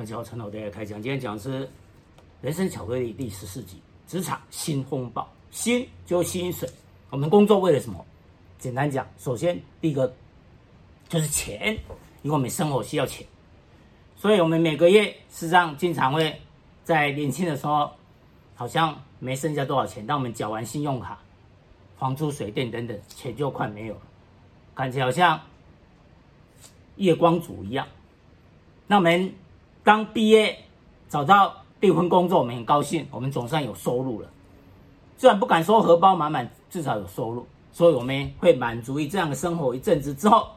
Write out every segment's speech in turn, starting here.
大家好，陈老大开讲。今天讲的是《人生巧克力》第十四集：职场新风暴。薪就是薪水，我们工作为了什么？简单讲，首先第一个就是钱，因为我们生活需要钱，所以我们每个月事实上经常会在年轻的时候，好像没剩下多少钱，当我们缴完信用卡、房租、水电等等，钱就快没有了，感觉好像月光族一样。那我们刚毕业找到第一份工作，我们很高兴，我们总算有收入了。虽然不敢说荷包满满，至少有收入，所以我们会满足于这样的生活一阵子之后，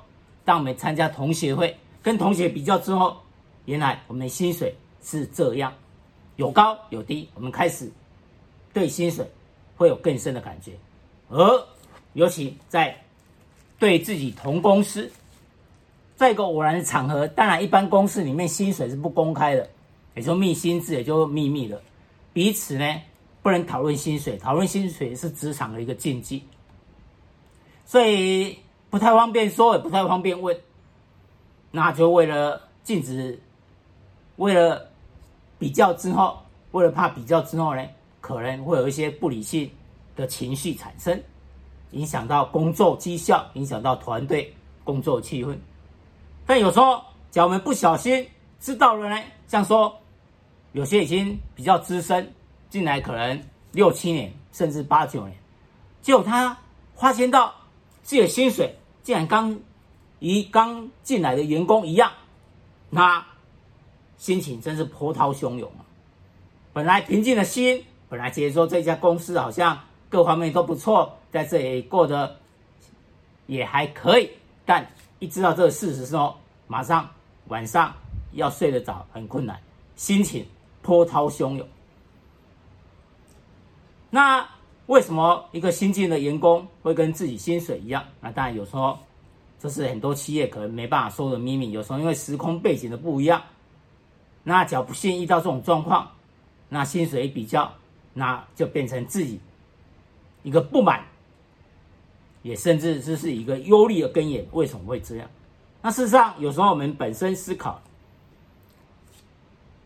当我们参加同学会，跟同学比较之后，原来我们的薪水是这样，有高有低，我们开始对薪水会有更深的感觉，而尤其在对自己同公司，在一个偶然的场合，当然一般公司里面薪水是不公开的，也就秘薪制，也就秘密了，彼此呢。不能讨论薪水，讨论薪水是职场的一个禁忌，所以不太方便说，也不太方便问。那就为了禁止，为了比较之后，为了怕比较之后呢，可能会有一些不理性的情绪产生，影响到工作绩效，影响到团队工作气氛。但有时候，假如我们不小心知道了呢，像说有些已经比较资深。进来可能六七年，甚至八九年，结果他发现到自己的薪水竟然刚一刚进来的员工一样，那心情真是波涛汹涌啊！本来平静的心，本来觉得说这家公司好像各方面都不错，在这里过得也还可以，但一知道这个事实之后，马上晚上要睡得着很困难，心情波涛汹涌。那为什么一个新进的员工会跟自己薪水一样？那当然有时候这是很多企业可能没办法说的秘密。有时候因为时空背景的不一样，那只要不幸遇到这种状况，那薪水一比较，那就变成自己一个不满，也甚至这是一个忧虑的根源。为什么会这样？那事实上有时候我们本身思考，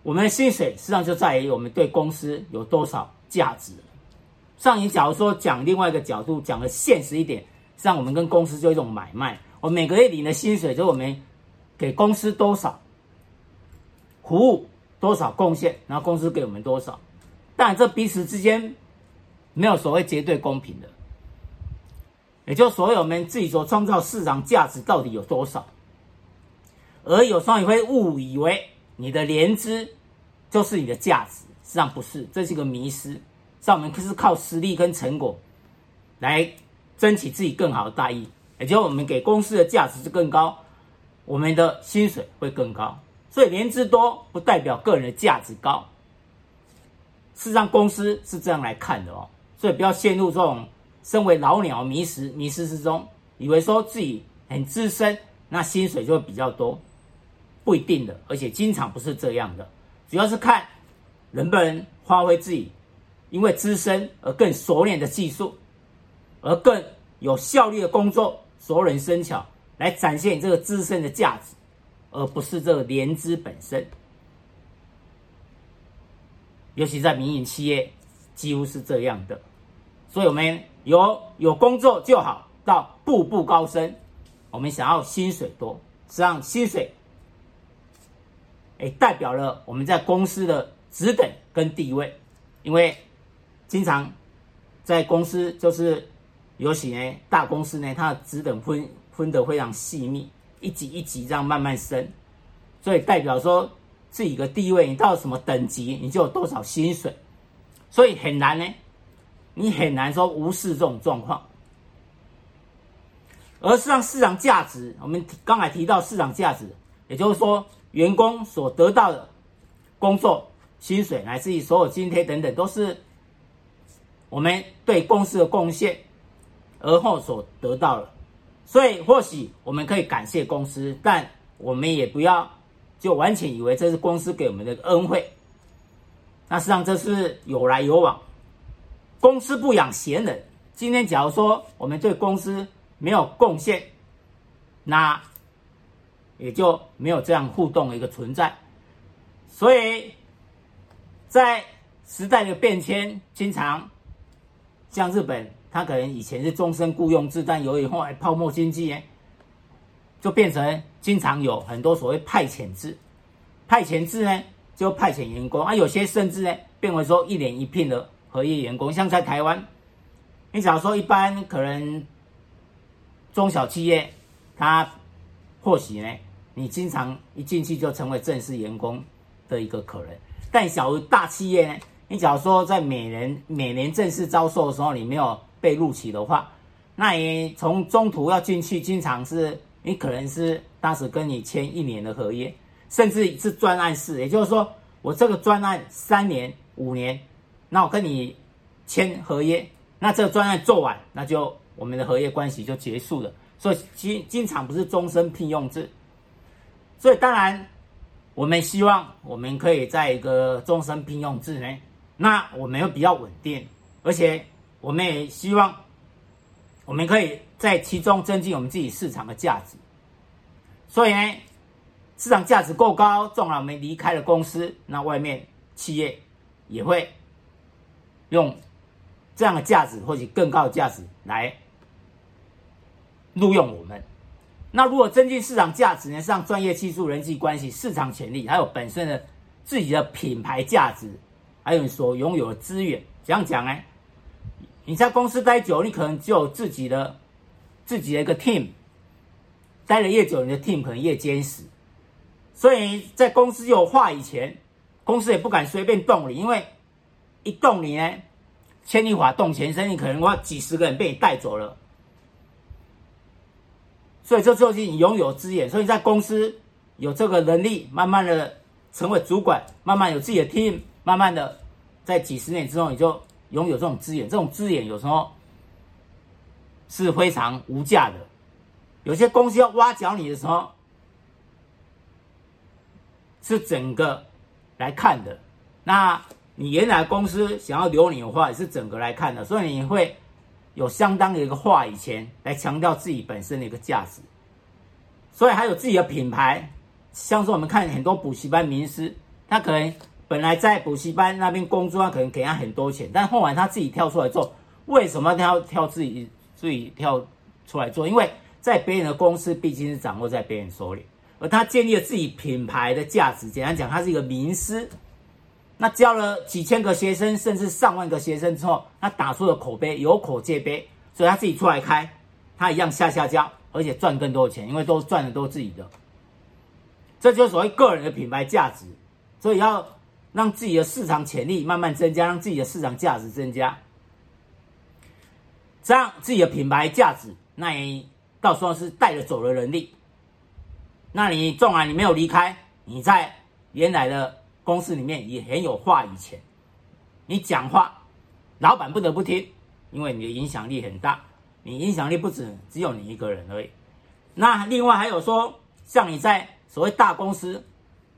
我们的薪水实际上就在于我们对公司有多少价值。上一，假如说讲另外一个角度，讲的现实一点，像我们跟公司就一种买卖，我每个月领的薪水，就是我们给公司多少服务多少贡献，然后公司给我们多少，但这彼此之间没有所谓绝对公平的，也就所有我们自己所创造市场价值到底有多少，而有时候你会误以为你的年资就是你的价值，实际上不是，这是一个迷失。让我们是靠实力跟成果来争取自己更好的待遇，也就我们给公司的价值是更高，我们的薪水会更高。所以年资多不代表个人的价值高，事实上公司是这样来看的哦。所以不要陷入这种身为老鸟迷失迷失之中，以为说自己很资深，那薪水就会比较多，不一定的，而且经常不是这样的，主要是看能不能发挥自己。因为资深而更熟练的技术，而更有效率的工作，熟能生巧来展现这个资深的价值，而不是这个年资本身。尤其在民营企业，几乎是这样的。所以，我们有有工作就好，到步步高升。我们想要薪水多，实际上薪水，哎，代表了我们在公司的职等跟地位，因为。经常在公司就是，尤其呢大公司呢，它的职等分分得非常细密，一级一级这样慢慢升，所以代表说自己个地位，你到什么等级，你就有多少薪水，所以很难呢，你很难说无视这种状况，而是让市场价值，我们刚才提到市场价值，也就是说员工所得到的工作薪水，乃至于所有津贴等等，都是。我们对公司的贡献，而后所得到的，所以或许我们可以感谢公司，但我们也不要就完全以为这是公司给我们的恩惠。那事实上这是有来有往，公司不养闲人。今天假如说我们对公司没有贡献，那也就没有这样互动的一个存在。所以在时代的变迁，经常像日本，它可能以前是终身雇佣制，但由于后来泡沫经济，就变成经常有很多所谓派遣制。派遣制呢，就派遣员工啊，有些甚至呢，变为说一年一聘的合约员工。像在台湾，你假如说一般可能中小企业，它或许呢，你经常一进去就成为正式员工的一个可能。但小于大企业呢，你假如说在每年每年正式招收的时候，你没有被录取的话，那你从中途要进去，经常是你可能是当时跟你签一年的合约。甚至是专案式，也就是说，我这个专案三年、五年，那我跟你签合约，那这个专案做完，那就我们的合约关系就结束了。所以经经常不是终身聘用制。所以当然，我们希望我们可以在一个终身聘用制呢，那我们又比较稳定，而且我们也希望我们可以在其中增进我们自己市场的价值。所以呢。市场价值够高，纵然我们离开了公司，那外面企业也会用这样的价值或者更高的价值来录用我们。那如果增进市场价值呢？像专业技术、人际关系、市场潜力，还有本身的自己的品牌价值，还有你所拥有的资源，这样讲呢？你在公司待久，你可能就有自己的自己的一个 team，待的越久，你的 team 可能越坚实。所以在公司有话语权，公司也不敢随便动你，因为一动你呢，牵一发动全身，你可能话几十个人被你带走了。所以这就是你拥有资源，所以在公司有这个能力，慢慢的成为主管，慢慢有自己的 team，慢慢的在几十年之后，你就拥有这种资源。这种资源有时候是非常无价的，有些公司要挖角你的时候。是整个来看的，那你原来公司想要留你的话，也是整个来看的，所以你会有相当的一个话语权来强调自己本身的一个价值，所以还有自己的品牌，像是我们看很多补习班名师，他可能本来在补习班那边工作，他可能给他很多钱，但后来他自己跳出来做，为什么他要跳自己自己跳出来做？因为在别人的公司毕竟是掌握在别人手里。而他建立了自己品牌的价值，简单讲，他是一个名师。那教了几千个学生，甚至上万个学生之后，他打出了口碑，有口皆碑，所以他自己出来开，他一样下下教，而且赚更多的钱，因为都赚的都是自己的。这就是所谓个人的品牌价值，所以要让自己的市场潜力慢慢增加，让自己的市场价值增加，这样自己的品牌价值，那你到时候是带着走的能力。那你纵然你没有离开，你在原来的公司里面也很有话语权。你讲话，老板不得不听，因为你的影响力很大。你影响力不止只有你一个人而已。那另外还有说，像你在所谓大公司，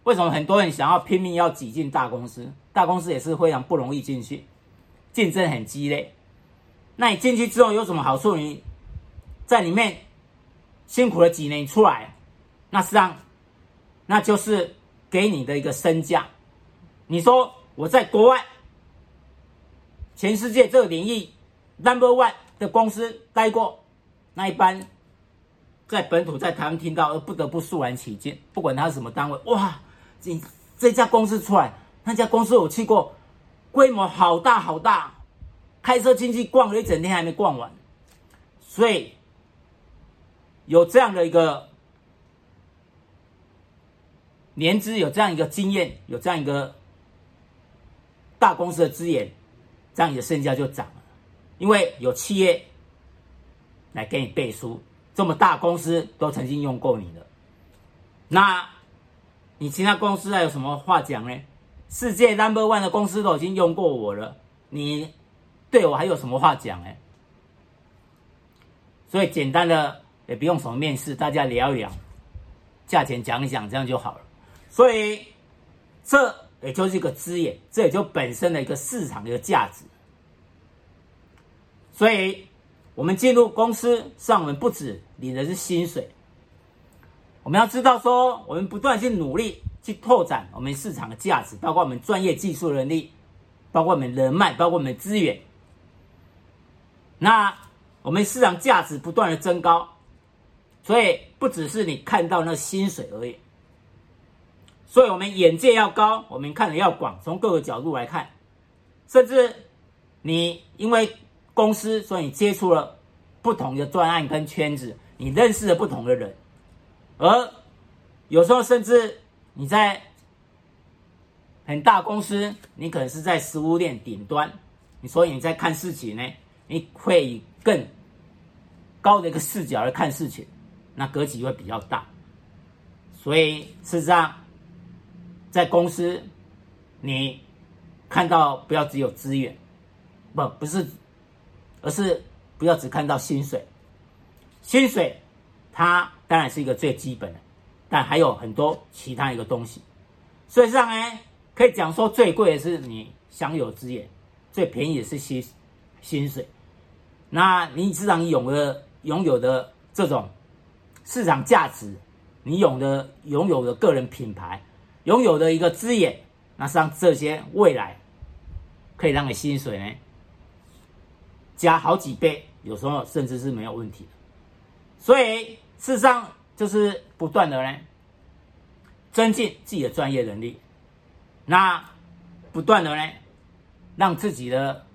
为什么很多人想要拼命要挤进大公司？大公司也是非常不容易进去，竞争很激烈。那你进去之后有什么好处？你在里面辛苦了几年出来。那实际上，那就是给你的一个身价。你说我在国外，全世界这个领域 number one 的公司待过，那一般在本土在台湾听到，而不得不肃然起敬。不管他是什么单位，哇，你这家公司出来，那家公司我去过，规模好大好大，开车进去逛了一整天还没逛完。所以有这样的一个。年资有这样一个经验，有这样一个大公司的资源，这样你的身价就涨了。因为有企业来给你背书，这么大公司都曾经用过你的，那你其他公司还有什么话讲呢？世界 number one 的公司都已经用过我了，你对我还有什么话讲呢？所以简单的也不用什么面试，大家聊一聊，价钱讲一讲，这样就好了。所以，这也就是一个资源，这也就本身的一个市场的一个价值。所以，我们进入公司，上我们不止领的是薪水，我们要知道说，我们不断去努力，去拓展我们市场的价值，包括我们专业技术能力，包括我们人脉，包括我们资源。那我们市场价值不断的增高，所以不只是你看到那薪水而已。所以我们眼界要高，我们看的要广，从各个角度来看，甚至你因为公司，所以你接触了不同的专案跟圈子，你认识了不同的人，而有时候甚至你在很大公司，你可能是在食物链顶端，你所以你在看事情呢。你会以更高的一个视角来看事情，那格局会比较大。所以事实上，在公司，你看到不要只有资源，不不是，而是不要只看到薪水。薪水它当然是一个最基本的，但还有很多其他一个东西。所以上呢，可以讲说最贵的是你享有资源，最便宜的是薪薪水。那你市场拥的拥有的这种市场价值，你有的拥有的个人品牌，拥有的一个资源，那实际上这些未来可以让你薪水呢加好几倍，有时候甚至是没有问题的。所以事实上就是不断的呢增进自己的专业能力，那不断的呢让自己的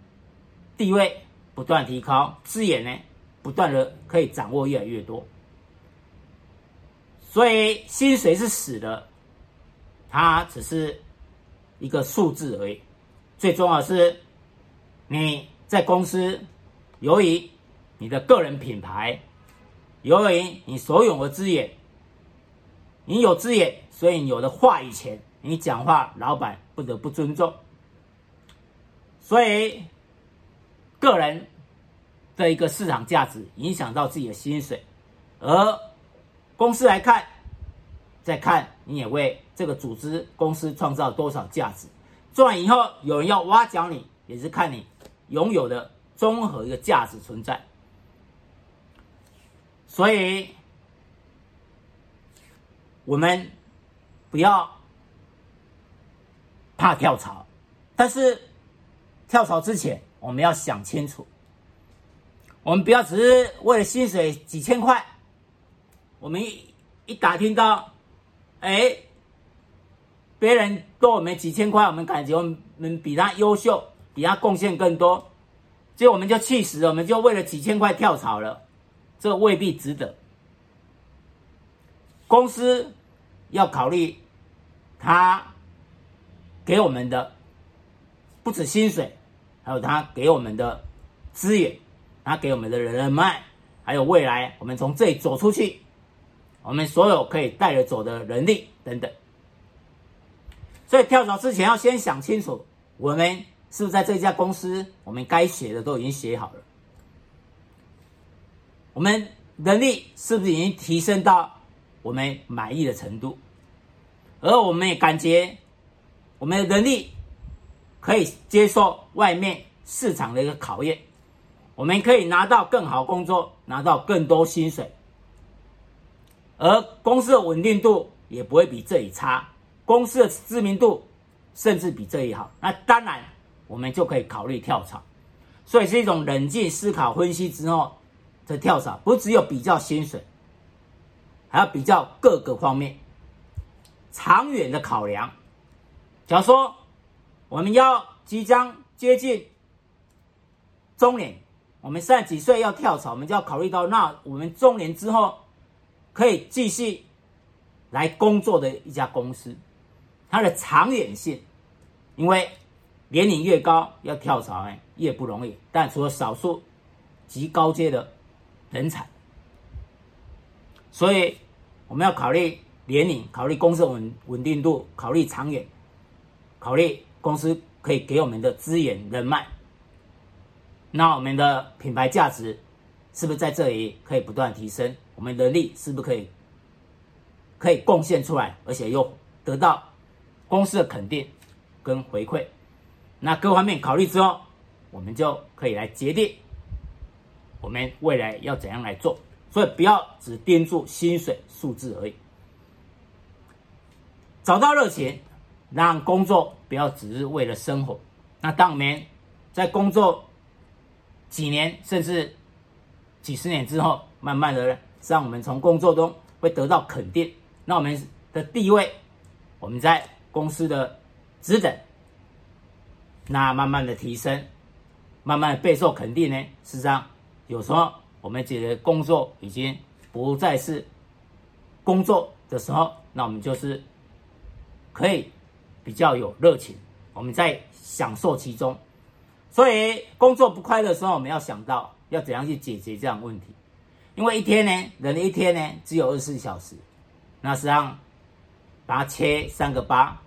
地位。不断提高，资源呢，不断的可以掌握越来越多，所以薪水是死的，它只是一个数字而已。最重要的是你在公司，由于你的个人品牌，由于你所有的资源，你有资源，所以你有的话语权，你讲话，老板不得不尊重，所以。个人的一个市场价值影响到自己的薪水，而公司来看，再看你也会这个组织公司创造多少价值。做完以后，有人要挖角你，也是看你拥有的综合一个价值存在。所以，我们不要怕跳槽，但是跳槽之前。我们要想清楚，我们不要只是为了薪水几千块，我们一一打听到，哎，别人多我们几千块，我们感觉我们比他优秀，比他贡献更多，结果我们就气死了，我们就为了几千块跳槽了，这未必值得。公司要考虑他给我们的不止薪水。还有他给我们的资源，他给我们的人脉，还有未来我们从这里走出去，我们所有可以带着走的能力等等。所以跳槽之前要先想清楚，我们是不是在这家公司，我们该写的都已经写好了，我们能力是不是已经提升到我们满意的程度，而我们也感觉我们的能力。可以接受外面市场的一个考验，我们可以拿到更好工作，拿到更多薪水，而公司的稳定度也不会比这里差，公司的知名度甚至比这里好。那当然，我们就可以考虑跳槽。所以是一种冷静思考、分析之后的跳槽，不只有比较薪水，还要比较各个方面长远的考量。假如说。我们要即将接近中年，我们三十几岁要跳槽，我们就要考虑到，那我们中年之后可以继续来工作的一家公司，它的长远性，因为年龄越高要跳槽哎越不容易，但除了少数极高阶的人才，所以我们要考虑年龄，考虑公司稳稳定度，考虑长远，考虑。公司可以给我们的资源人脉，那我们的品牌价值是不是在这里可以不断提升？我们的力是不是可以可以贡献出来，而且又得到公司的肯定跟回馈？那各方面考虑之后，我们就可以来决定我们未来要怎样来做。所以不要只盯住薪水数字而已。找到热情，让工作不要只是为了生活。那当我们在工作几年甚至几十年之后，慢慢的让我们从工作中会得到肯定，那我们的地位，我们在公司的职等，那慢慢的提升，慢慢的备受肯定呢。事实上，有时候我们觉得工作已经不再是工作的时候，那我们就是可以比较有热情，我们在享受其中。所以工作不快乐的时候，我们要想到要怎样去解决这样问题。因为一天呢，人一天呢只有二十四小时，那实际上把它切三个八，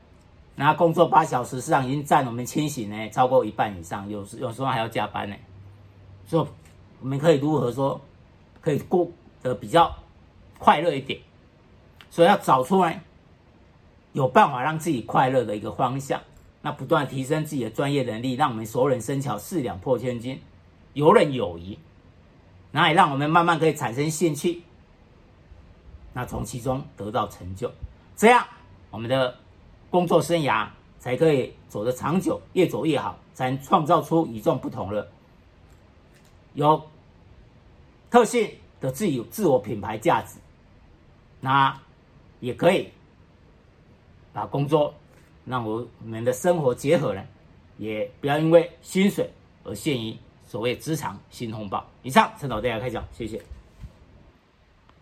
那工作八小时，实际上已经占我们清醒呢超过一半以上，有时有时候还要加班呢。所以我们可以如何说可以过得比较快乐一点？所以要找出来有办法让自己快乐的一个方向，那不断提升自己的专业能力，让我们熟能生巧，四两破千斤，游刃有余。那也让我们慢慢可以产生兴趣，那从其中得到成就，这样我们的工作生涯才可以走得长久，越走越好，才能创造出与众不同的、有特性的自己自我品牌价值。那也可以把工作让我们的生活结合呢，也不要因为薪水而陷于。所谓职场新风暴，以上，陈导大家开讲，谢谢。